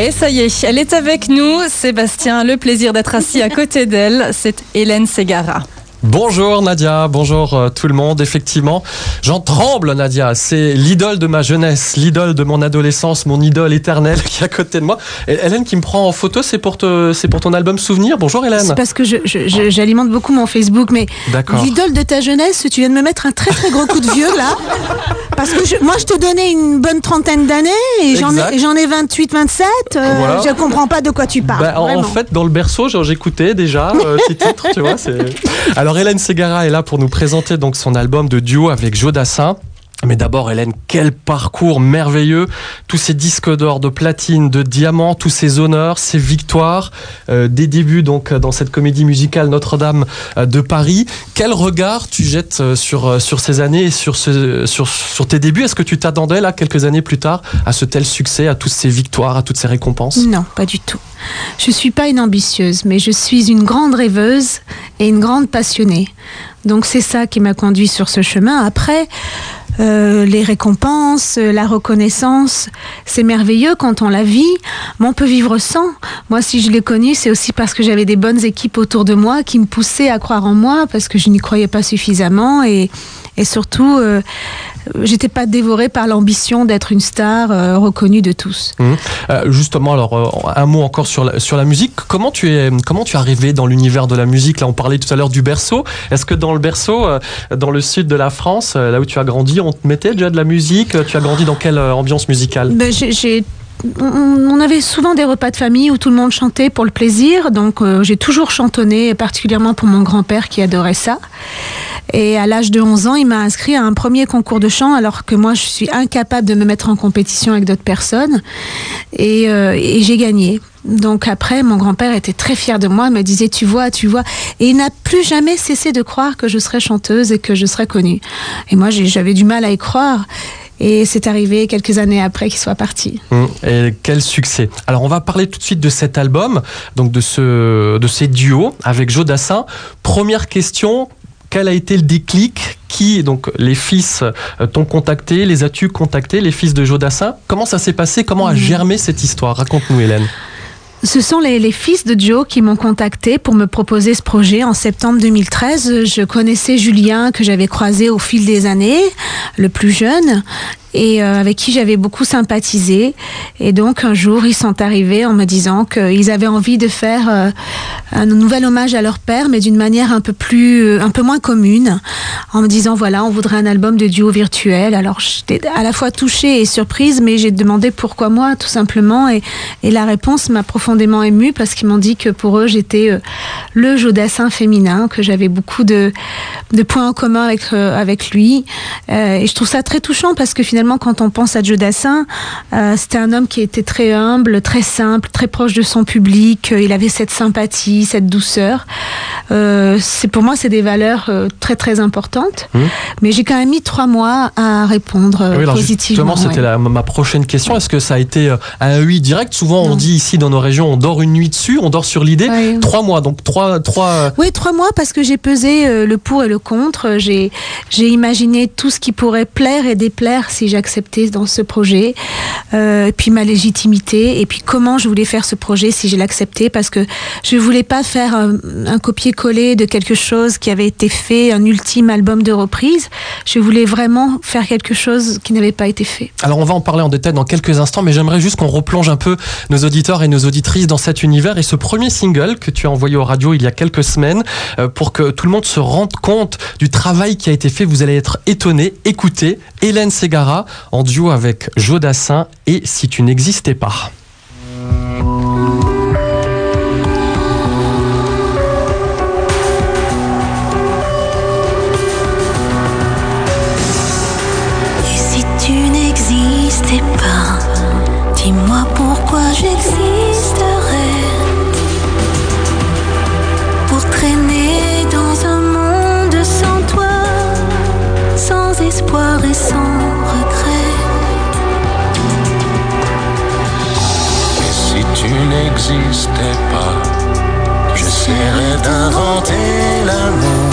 Et ça y est, elle est avec nous. Sébastien, le plaisir d'être assis à côté d'elle, c'est Hélène Segara. Bonjour Nadia, bonjour euh, tout le monde. Effectivement, j'en tremble Nadia. C'est l'idole de ma jeunesse, l'idole de mon adolescence, mon idole éternelle qui est à côté de moi. Et Hélène qui me prend en photo, c'est pour, te, c'est pour ton album Souvenir. Bonjour Hélène. C'est parce que je, je- je- j'alimente beaucoup mon Facebook, mais l'idole de ta jeunesse, tu viens de me mettre un très très gros coup de vieux là. Parce que moi je te donnais une bonne trentaine d'années et j'en ai, et j'en ai 28, 27. euh, Voilà. Je comprends pas de quoi tu parles. Bah, en- fait, dans le berceau, genre, j'écoutais déjà euh, titres, tu vois. c'est- Alors, Hélène Segara est là pour nous présenter donc son album de duo avec Joe Dassin. Mais d'abord, Hélène, quel parcours merveilleux Tous ces disques d'or, de platine, de diamant, tous ces honneurs, ces victoires, euh, des débuts donc euh, dans cette comédie musicale Notre-Dame euh, de Paris. Quel regard tu jettes sur sur ces années et sur sur sur tes débuts? Est-ce que tu t'attendais là quelques années plus tard à ce tel succès, à toutes ces victoires, à toutes ces récompenses? Non, pas du tout. Je suis pas une ambitieuse, mais je suis une grande rêveuse et une grande passionnée. Donc c'est ça qui m'a conduit sur ce chemin. Après, euh, les récompenses, euh, la reconnaissance, c'est merveilleux quand on la vit, mais on peut vivre sans. Moi, si je l'ai connu, c'est aussi parce que j'avais des bonnes équipes autour de moi qui me poussaient à croire en moi parce que je n'y croyais pas suffisamment et, et surtout, euh, j'étais pas dévorée par l'ambition d'être une star euh, reconnue de tous. Euh, justement, alors euh, un mot encore sur la, sur la musique. Comment tu es comment tu es arrivé dans l'univers de la musique? Là, on parlait tout à l'heure du berceau. Est-ce que dans le berceau, dans le sud de la France, là où tu as grandi, on te mettait déjà de la musique? Tu as grandi dans quelle ambiance musicale? Ben, j'ai- on, on avait souvent des repas de famille où tout le monde chantait pour le plaisir, donc euh, j'ai toujours chantonné, particulièrement pour mon grand-père qui adorait ça. Et à l'âge de 11 ans, il m'a inscrit à un premier concours de chant, alors que moi, je suis incapable de me mettre en compétition avec d'autres personnes. Et, euh, j'ai gagné. Donc après, mon grand-père était très fier de moi, il me disait, tu vois, tu vois. Et il n'a plus jamais cessé de croire que je serais chanteuse et que je serais connue. Et moi, j'avais du mal à y croire. Et c'est arrivé quelques années après qu'il soit parti. Hum, Et quel succès Alors on va parler tout de suite de cet album, donc de ce de ces duos avec Joe Dassin. Première question. Quel a été le déclic? Qui, donc les fils, euh, t'ont contacté? Les as-tu contactés, les fils de Joe Dassin Comment ça s'est passé? Comment a Mhm. germé cette histoire? Raconte-nous, Hélène. Ce sont les, les fils de Joe qui m'ont contacté pour me proposer ce projet en septembre 2013. Je connaissais Julien que j'avais croisé au fil des années, le plus jeune, et euh, avec qui j'avais beaucoup sympathisé. Et donc un jour, ils sont arrivés en me disant qu'ils avaient envie de faire euh, un nouvel hommage à leur père, mais d'une manière un peu plus, euh, un peu moins commune, en me disant voilà, on voudrait un album de duo virtuel. Alors j'étais à la fois touchée et surprise, mais j'ai demandé pourquoi moi, tout simplement, et, la réponse m'a profondément émue parce qu'ils m'ont dit que pour eux, j'étais euh, le Jodassin féminin, que j'avais beaucoup de, points en commun avec, lui. Et je trouve ça très touchant parce que finalement, quand on pense à Jodassin, euh, c'était un homme qui était très humble, très simple, très proche de son public. Euh, Il avait cette sympathie, cette douceur. Euh, c'est pour moi, c'est des valeurs très très importantes. Mhm. Mais j'ai quand même mis trois mois à répondre euh, Oui, alors positivement. justement, c'était ouais. ma prochaine question. Est-ce que ça a été un oui direct? Souvent, on dit ici dans nos régions, on dort une nuit dessus, on dort sur l'idée. Ouais. Trois mois, donc trois, trois. Oui, trois mois parce que j'ai pesé le pour et le contre. J'ai j'ai imaginé tout ce qui pourrait plaire et déplaire si j'acceptais dans ce projet. Euh, puis ma légitimité et puis comment je voulais faire ce projet si je l'acceptais parce que je voulais pas faire un, un copier-coller de quelque chose qui avait été fait, un ultime album de reprise. Je voulais vraiment faire quelque chose qui n'avait pas été fait. Alors, on va en parler en détail dans quelques instants, mais j'aimerais juste qu'on replonge un peu nos auditeurs et nos auditrices dans cet univers et ce premier single que tu as envoyé aux radios il y a quelques semaines euh, pour que tout le monde se rende compte du travail qui a été fait. Vous allez être étonnés. Écoutez, Hélène Ségara en duo avec Joe Dassin et Si tu n'existais pas. N'existais pas, j'essaierais d'inventer l'amour.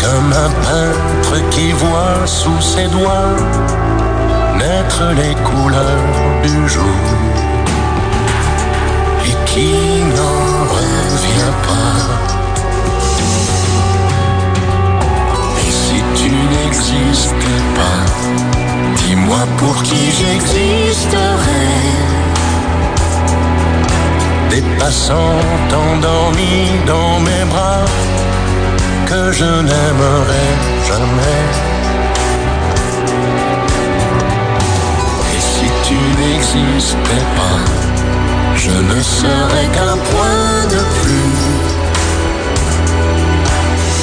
Comme un peintre qui voit sous ses doigts naître les couleurs du jour et qui n'en revient pas. Et si tu n'existais pas, dis-moi pour qui j'existerais. Passants endormis dans mes bras que je n'aimerais jamais. Et si tu n'existais pas, je ne serais qu'un point de plus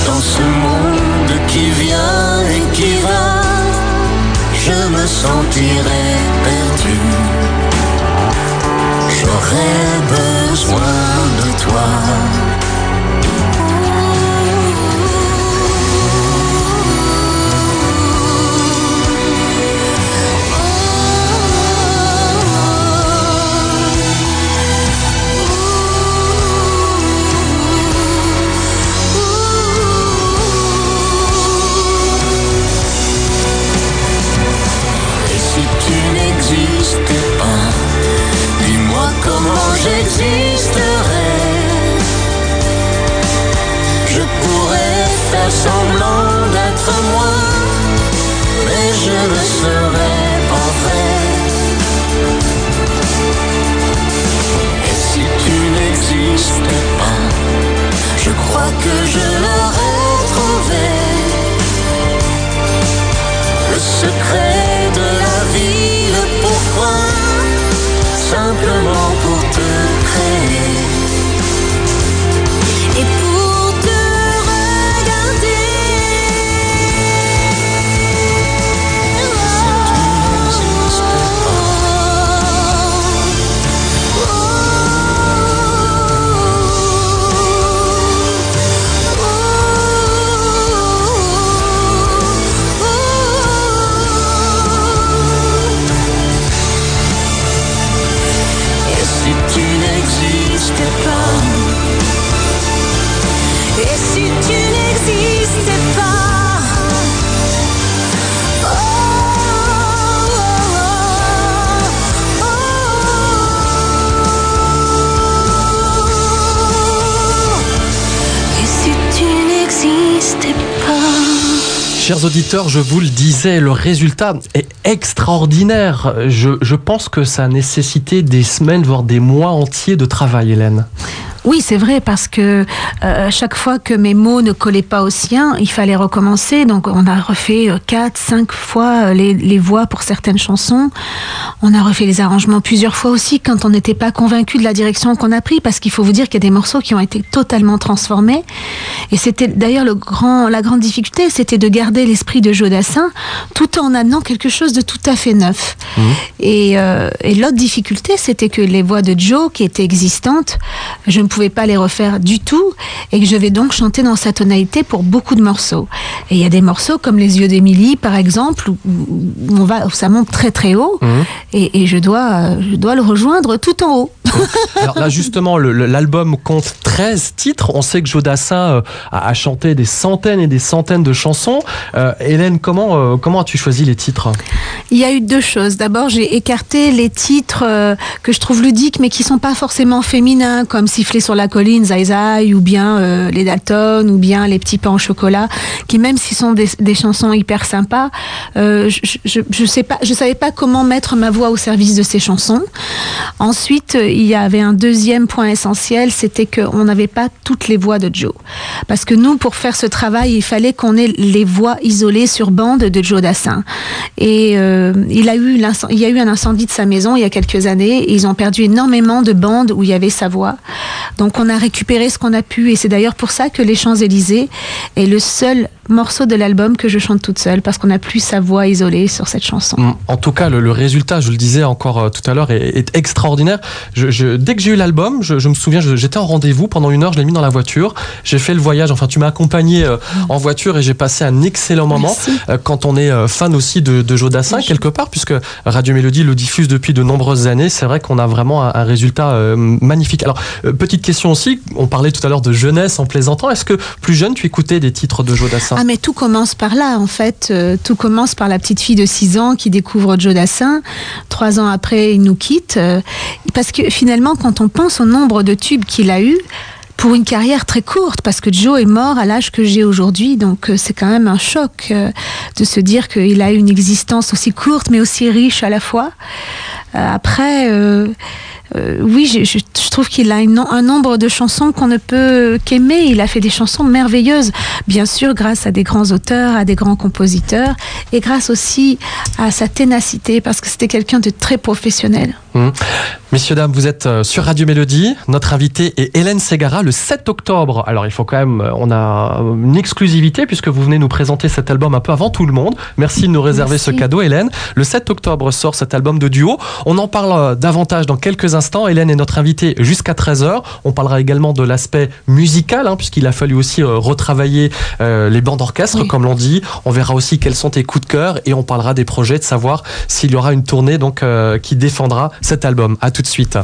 dans ce monde qui vient et qui va. Je me sentirais perdu. J'aurais besoin de toi. Ne serais pas vrai. Et si tu n'existais Chers auditeurs, je vous le disais, le résultat est extraordinaire. Je, pense que ça a nécessité des semaines, voire des mois entiers de travail, Hélène. Oui, c'est vrai, parce que euh, chaque fois que mes mots ne collaient pas aux siens, il fallait recommencer. Donc, on a refait euh, quatre, cinq fois euh, les, les voix pour certaines chansons. On a refait les arrangements plusieurs fois aussi quand on n'était pas convaincu de la direction qu'on a pris, parce qu'il faut vous dire qu'il y a des morceaux qui ont été totalement transformés. Et c'était d'ailleurs le grand, la grande difficulté, c'était de garder l'esprit de Joe Dassin, tout en amenant quelque chose de tout à fait neuf. Et, euh, et l'autre difficulté, c'était que les voix de Joe, qui étaient existantes, je ne pouvais pas les refaire du tout, et que je vais donc chanter dans sa tonalité pour beaucoup de morceaux. Et il y a des morceaux comme Les yeux d'Émilie, par exemple, où, on va, où ça monte très très haut, Mhm. et, et je dois, je dois le rejoindre tout en haut. Alors là, justement, l'album compte 13 titres. On sait que Joe Dassin euh, a, chanté des centaines et des centaines de chansons. Euh, Hélène, comment, euh, comment as-tu choisi les titres? Il y a eu deux choses. D'abord, j'ai écarté les titres que je trouve ludiques, mais qui sont pas forcément féminins, comme Siffler sur la colline, Zai Zai, ou bien Les Dalton, ou bien Les petits pains au chocolat, qui même s'ils sont des, chansons hyper sympas, je, je savais pas comment mettre ma voix au service de ces chansons. Ensuite, il y avait un deuxième point essentiel, c'était qu'on n'avait pas toutes les voix de Joe. Parce que nous, pour faire ce travail, il fallait qu'on ait les voix isolées sur bande de Joe Dassin. Et euh, il, a eu il y a eu un incendie de sa maison il y a quelques années et ils ont perdu énormément de bandes où il y avait sa voix. Donc on a récupéré ce qu'on a pu et c'est d'ailleurs pour ça que Les Champs-Élysées est le seul morceau de l'album que je chante toute seule parce qu'on n'a plus sa voix isolée sur cette chanson. En tout cas, le, résultat, je le disais encore euh, tout à l'heure, est, extraordinaire. Je, je- dès que j'ai eu l'album, je, je me souviens, j'étais en rendez-vous pendant une heure, je l'ai mis dans la voiture. J'ai fait le voyage. Enfin, tu m'as accompagné euh, en voiture et j'ai passé un excellent moment. Euh, Quand on est euh, fan aussi de, de Joe Dassin, Oui. quelque part, puisque Radio Mélodie le diffuse depuis de nombreuses années, c'est vrai qu'on a vraiment un, un résultat euh, magnifique. Alors, petite question aussi, on parlait tout à l'heure de jeunesse en plaisantant. Est-ce que plus jeune, tu écoutais des titres de Joe Dassin? Ah mais tout commence par là en fait. Tout commence par la petite fille de 6 ans qui découvre Joe Dassin. Trois ans après, il nous quitte. Parce que finalement, quand on pense au nombre de tubes qu'il a eu pour une carrière très courte, parce que Joe est mort à l'âge que j'ai aujourd'hui, donc euh, c'est quand même un choc euh, de se dire qu'il a eu une existence aussi courte mais aussi riche à la fois. Euh, après, euh, oui, je, je- je trouve qu'il a une- un nombre de chansons qu'on ne peut qu'aimer. Il a fait des chansons merveilleuses, bien sûr, grâce à des grands auteurs, à des grands compositeurs, et grâce aussi à sa ténacité, parce que c'était quelqu'un de très professionnel. Messieurs, dames, vous êtes euh, sur Radio Mélodie. Notre invitée est Hélène Ségara le 7 octobre. Alors, il faut quand même, euh, on a une exclusivité puisque vous venez nous présenter cet album un peu avant tout le monde. Merci de nous réserver Merci. ce cadeau, Hélène. Le 7 octobre sort cet album de duo. On en parle davantage dans quelques instants. Hélène est notre invitée jusqu'à 13h. On parlera également de l'aspect musical, hein, puisqu'il a fallu aussi euh, retravailler euh, les bandes d'orchestre, Oui. comme l'on dit. On verra aussi quels sont tes coups de cœur et on parlera des projets, de savoir s'il y aura une tournée donc euh, qui défendra cet album. À tout de suite.